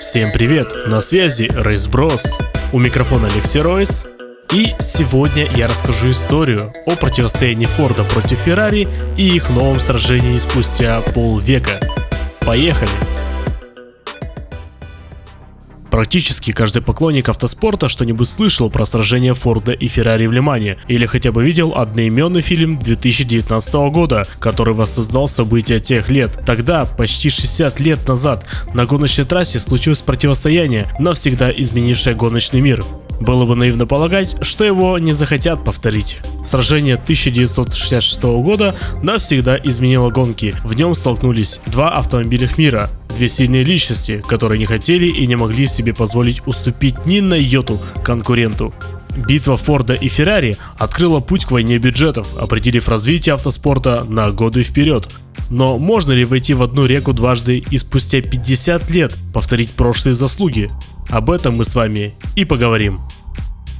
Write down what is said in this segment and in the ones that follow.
Всем привет, на связи Рейс Брос. У микрофона Алексей Ройс. И сегодня я расскажу историю о противостоянии Форда против Феррари и их новом сражении спустя полвека. Поехали! Практически каждый поклонник автоспорта что-нибудь слышал про сражение Форда и Феррари в Лимане, или хотя бы видел одноименный фильм 2019 года, который воссоздал события тех лет. Тогда, почти 60 лет назад, на гоночной трассе случилось противостояние, навсегда изменившее гоночный мир. Было бы наивно полагать, что его не захотят повторить. Сражение 1966 года навсегда изменило гонки. В нем столкнулись два автомобиля мира, две сильные личности, которые не хотели и не могли себе позволить уступить ни на йоту конкуренту. Битва Форда и Феррари открыла путь к войне бюджетов, определив развитие автоспорта на годы вперед. Но можно ли войти в одну реку дважды и спустя 50 лет повторить прошлые заслуги? Об этом мы с вами и поговорим.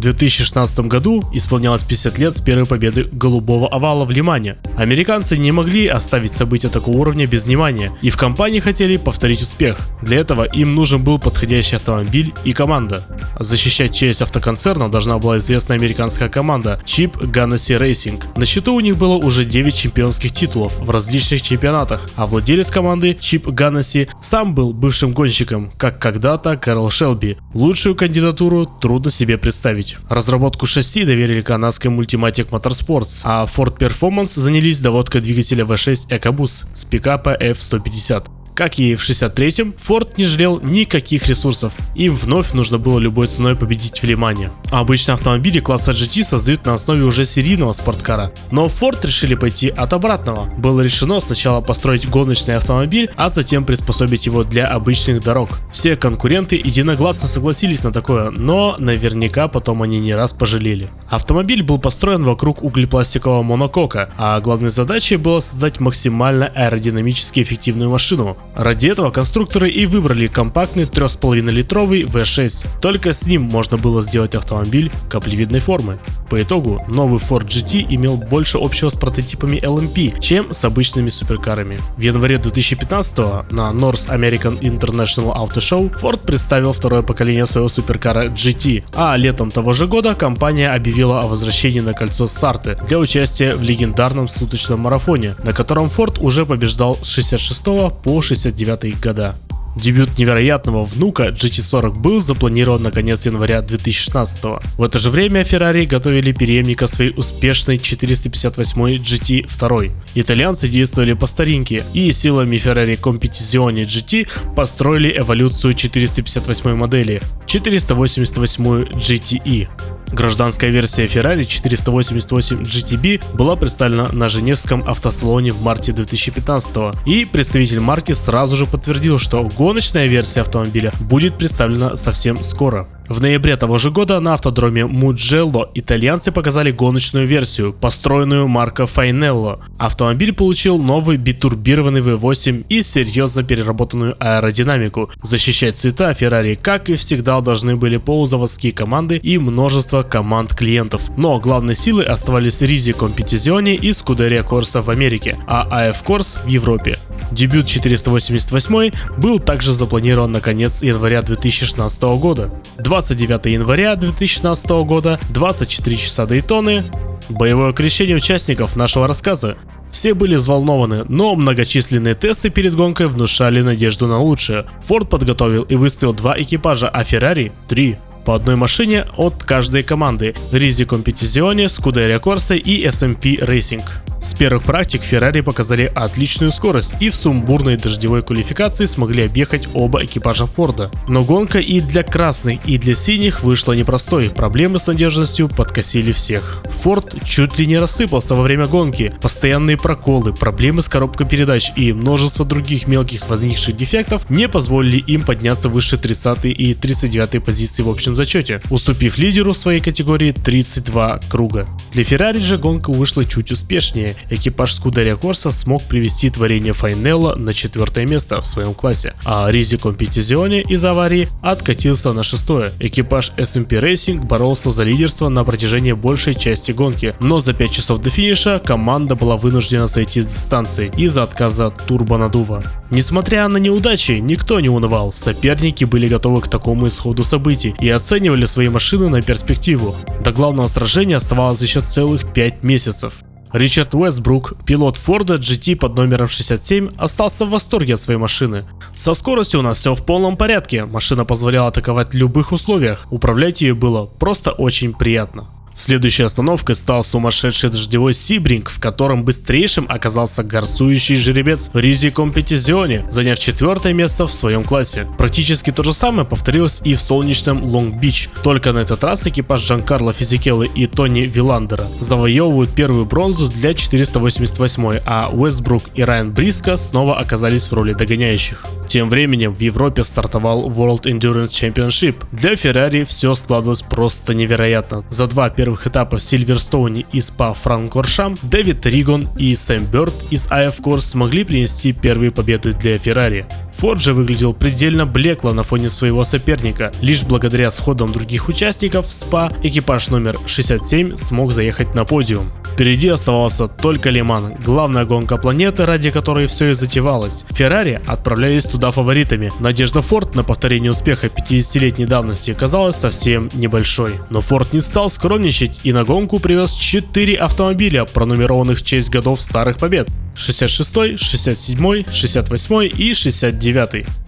В 2016 году исполнялось 50 лет с первой победы голубого овала в Лимане. Американцы не могли оставить события такого уровня без внимания, и в компании хотели повторить успех. Для этого им нужен был подходящий автомобиль и команда. Защищать честь автоконцерна должна была известная американская команда Chip Ganassi Racing. На счету у них было уже 9 чемпионских титулов в различных чемпионатах, а владелец команды Chip Ganassi сам был бывшим гонщиком, как когда-то Карл Шелби. Лучшую кандидатуру трудно себе представить путь. Разработку шасси доверили канадской Multimatic Motorsports, а Ford Performance занялись доводкой двигателя V6 EcoBoost с пикапа F150. Как и в 63-м, Форд не жалел никаких ресурсов. Им вновь нужно было любой ценой победить в Лимане. А обычно автомобили класса GT создают на основе уже серийного спорткара. Но Ford решили пойти от обратного. Было решено сначала построить гоночный автомобиль, а затем приспособить его для обычных дорог. Все конкуренты единогласно согласились на такое, но наверняка потом они не раз пожалели. Автомобиль был построен вокруг углепластикового монокока, а главной задачей было создать максимально аэродинамически эффективную машину, Ради этого конструкторы и выбрали компактный 3,5 литровый V6. Только с ним можно было сделать автомобиль каплевидной формы. По итогу новый Ford GT имел больше общего с прототипами LMP, чем с обычными суперкарами. В январе 2015 на North American International Auto Show Ford представил второе поколение своего суперкара GT, а летом того же года компания объявила о возвращении на кольцо Сарты для участия в легендарном суточном марафоне, на котором Ford уже побеждал с 66 по 69 года. Дебют невероятного внука GT40 был запланирован на конец января 2016 -го. В это же время Ferrari готовили преемника своей успешной 458 GT2. Итальянцы действовали по старинке и силами Ferrari Competizione GT построили эволюцию 458 модели 488 GTE. Гражданская версия Ferrari 488 GTB была представлена на Женевском автосалоне в марте 2015 и представитель марки сразу же подтвердил, что гоночная версия автомобиля будет представлена совсем скоро. В ноябре того же года на автодроме Mugello итальянцы показали гоночную версию, построенную марка Fainello. Автомобиль получил новый битурбированный V8 и серьезно переработанную аэродинамику. Защищать цвета Ferrari, как и всегда, должны были полузаводские команды и множество команд клиентов. Но главной силой оставались Ризи Competizione и Scuderia Corsa в Америке, а AF Corse в Европе. Дебют 488 был также запланирован на конец января 2016 года. 29 января 2016 года, 24 часа Дейтоны, боевое крещение участников нашего рассказа. Все были взволнованы, но многочисленные тесты перед гонкой внушали надежду на лучшее. Форд подготовил и выставил два экипажа, а Феррари – три по одной машине от каждой команды – Ризи Competizione, Scuderia Corsa и SMP Racing. С первых практик Ferrari показали отличную скорость и в сумбурной дождевой квалификации смогли объехать оба экипажа Форда. Но гонка и для красных, и для синих вышла непростой, проблемы с надежностью подкосили всех. Форд чуть ли не рассыпался во время гонки, постоянные проколы, проблемы с коробкой передач и множество других мелких возникших дефектов не позволили им подняться выше 30 и 39 позиции в общем зачете, уступив лидеру своей категории 32 круга. Для Ferrari же гонка вышла чуть успешнее экипаж Скудерия Корса смог привести творение Файнелла на четвертое место в своем классе, а Ризи Компетизионе из аварии откатился на шестое. Экипаж SMP Racing боролся за лидерство на протяжении большей части гонки, но за 5 часов до финиша команда была вынуждена сойти с дистанции из-за отказа от турбонадува. Несмотря на неудачи, никто не унывал, соперники были готовы к такому исходу событий и оценивали свои машины на перспективу. До главного сражения оставалось еще целых 5 месяцев. Ричард Уэстбрук, пилот Форда GT под номером 67, остался в восторге от своей машины. Со скоростью у нас все в полном порядке, машина позволяла атаковать в любых условиях, управлять ее было просто очень приятно. Следующей остановкой стал сумасшедший дождевой Сибринг, в котором быстрейшим оказался горцующий жеребец Ризи Компетизионе, заняв четвертое место в своем классе. Практически то же самое повторилось и в солнечном Лонг-Бич, только на этот раз экипаж Джанкарло Физикеллы и Тони Виландера завоевывают первую бронзу для 488, а Уэстбрук и Райан Бриско снова оказались в роли догоняющих. Тем временем в Европе стартовал World Endurance Championship. Для Феррари все складывалось просто невероятно. За два первых этапа в Сильверстоуне и СПА Франкоршам Дэвид Ригон и Сэм Бёрд из IF Course смогли принести первые победы для Феррари. Форд же выглядел предельно блекло на фоне своего соперника. Лишь благодаря сходам других участников в СПА экипаж номер 67 смог заехать на подиум. Впереди оставался только Лиман, главная гонка планеты, ради которой все и затевалось. Феррари отправлялись туда фаворитами. Надежда Форд на повторение успеха 50-летней давности казалась совсем небольшой. Но Форд не стал скромничать и на гонку привез 4 автомобиля, пронумерованных в честь годов старых побед. 66, 67, 68 и 69.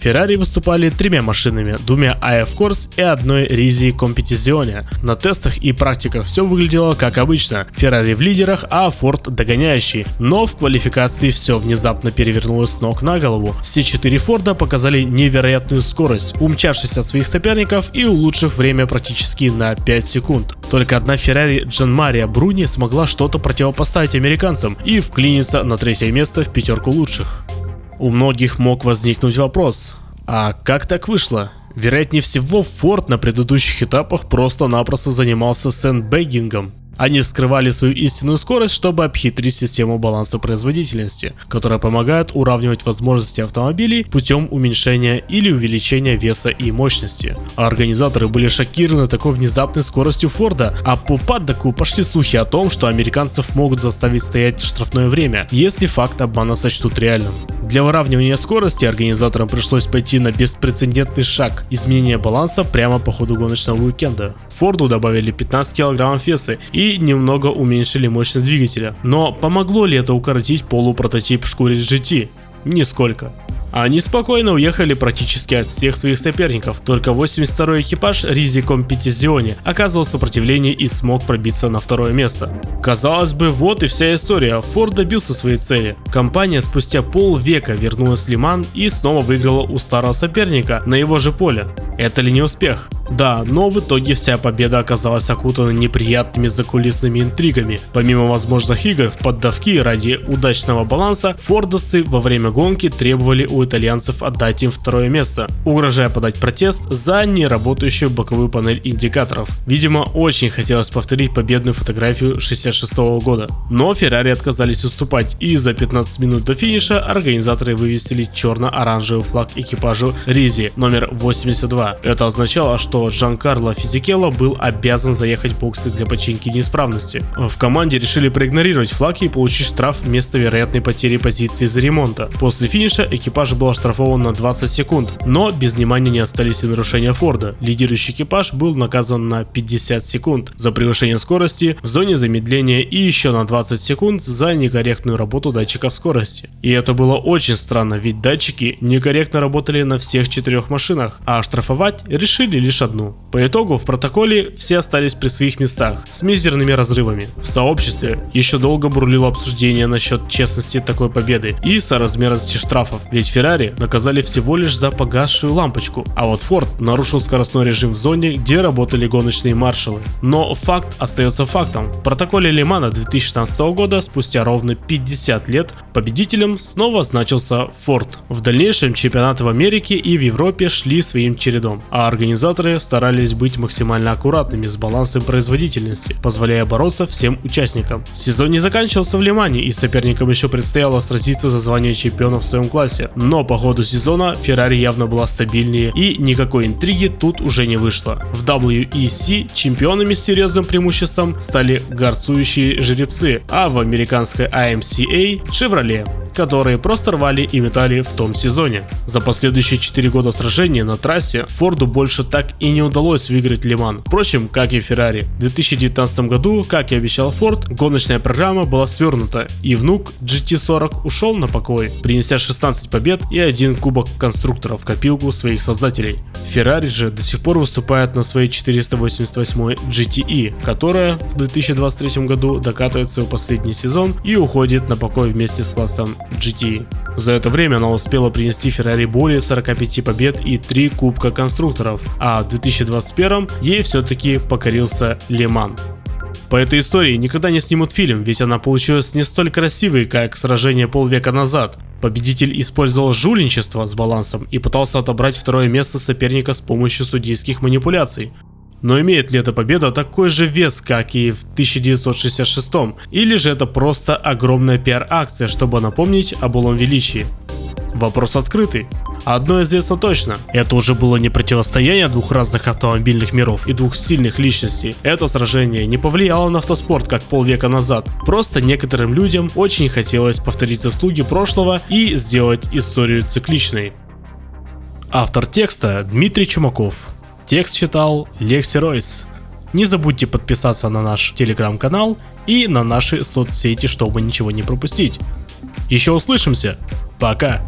Феррари выступали тремя машинами, двумя AF Course и одной Ризи Competizione. На тестах и практиках все выглядело как обычно. Феррари в лидерах, а Ford догоняющий. Но в квалификации все внезапно перевернулось с ног на голову. Все четыре Форда показали невероятную скорость, умчавшись от своих соперников и улучшив время практически на 5 секунд. Только одна Феррари Джан Мария Бруни смогла что-то противопоставить американцам и вклиниться на третье место в пятерку лучших. У многих мог возникнуть вопрос, а как так вышло? Вероятнее всего, Форд на предыдущих этапах просто-напросто занимался сэндбэггингом. Они скрывали свою истинную скорость, чтобы обхитрить систему баланса производительности, которая помогает уравнивать возможности автомобилей путем уменьшения или увеличения веса и мощности. А организаторы были шокированы такой внезапной скоростью Форда, а по Паддоку пошли слухи о том, что американцев могут заставить стоять штрафное время, если факт обмана сочтут реальным. Для выравнивания скорости организаторам пришлось пойти на беспрецедентный шаг – изменение баланса прямо по ходу гоночного уикенда. Форду добавили 15 кг веса и немного уменьшили мощность двигателя. Но помогло ли это укоротить полупрототип шкуре GT? Нисколько. Они спокойно уехали практически от всех своих соперников, только 82-й экипаж Ризи Компетизионе оказывал сопротивление и смог пробиться на второе место. Казалось бы, вот и вся история, Форд добился своей цели. Компания спустя полвека вернулась в Лиман и снова выиграла у старого соперника на его же поле. Это ли не успех? Да, но в итоге вся победа оказалась окутана неприятными закулисными интригами. Помимо возможных игр в поддавки ради удачного баланса, фордовцы во время гонки требовали у итальянцев отдать им второе место, угрожая подать протест за неработающую боковую панель индикаторов. Видимо, очень хотелось повторить победную фотографию 66 года. Но Феррари отказались уступать и за 15 минут до финиша организаторы вывесили черно-оранжевый флаг экипажу Ризи номер 82. Это означало, что Жан-Карло Физикелло был обязан заехать в боксы для починки неисправности. В команде решили проигнорировать флаг и получить штраф вместо вероятной потери позиции из-за ремонта. После финиша экипаж был оштрафован на 20 секунд, но без внимания не остались и нарушения Форда. Лидирующий экипаж был наказан на 50 секунд за превышение скорости в зоне замедления и еще на 20 секунд за некорректную работу датчиков скорости. И это было очень странно, ведь датчики некорректно работали на всех четырех машинах, а оштрафовать штрафовать решили лишь одну одну – по итогу в протоколе все остались при своих местах с мизерными разрывами. В сообществе еще долго бурлило обсуждение насчет честности такой победы и соразмерности штрафов, ведь Феррари наказали всего лишь за погасшую лампочку, а вот Форд нарушил скоростной режим в зоне, где работали гоночные маршалы. Но факт остается фактом. В протоколе Лимана 2016 года, спустя ровно 50 лет, победителем снова значился Форд. В дальнейшем чемпионаты в Америке и в Европе шли своим чередом, а организаторы старались старались быть максимально аккуратными с балансом производительности, позволяя бороться всем участникам. Сезон не заканчивался в Лимане, и соперникам еще предстояло сразиться за звание чемпиона в своем классе. Но по ходу сезона Феррари явно была стабильнее, и никакой интриги тут уже не вышло. В WEC чемпионами с серьезным преимуществом стали горцующие жеребцы, а в американской AMCA – Chevrolet которые просто рвали и метали в том сезоне. За последующие 4 года сражения на трассе Форду больше так и не удалось выиграть Лиман. Впрочем, как и Феррари. В 2019 году, как и обещал Форд, гоночная программа была свернута, и внук GT40 ушел на покой, принеся 16 побед и один кубок конструкторов в копилку своих создателей. Феррари же до сих пор выступает на своей 488 GTE, которая в 2023 году докатывает свой последний сезон и уходит на покой вместе с классом GT. За это время она успела принести Феррари более 45 побед и 3 кубка конструкторов, а в 2021 ей все-таки покорился Леман. По этой истории никогда не снимут фильм, ведь она получилась не столь красивой, как сражение полвека назад. Победитель использовал жульничество с балансом и пытался отобрать второе место соперника с помощью судейских манипуляций. Но имеет ли эта победа такой же вес, как и в 1966 или же это просто огромная пиар-акция, чтобы напомнить о былом величии? Вопрос открытый. Одно известно точно, это уже было не противостояние двух разных автомобильных миров и двух сильных личностей. Это сражение не повлияло на автоспорт как полвека назад. Просто некоторым людям очень хотелось повторить заслуги прошлого и сделать историю цикличной. Автор текста Дмитрий Чумаков. Текст читал Лекси Ройс. Не забудьте подписаться на наш телеграм-канал и на наши соцсети, чтобы ничего не пропустить. Еще услышимся. Пока.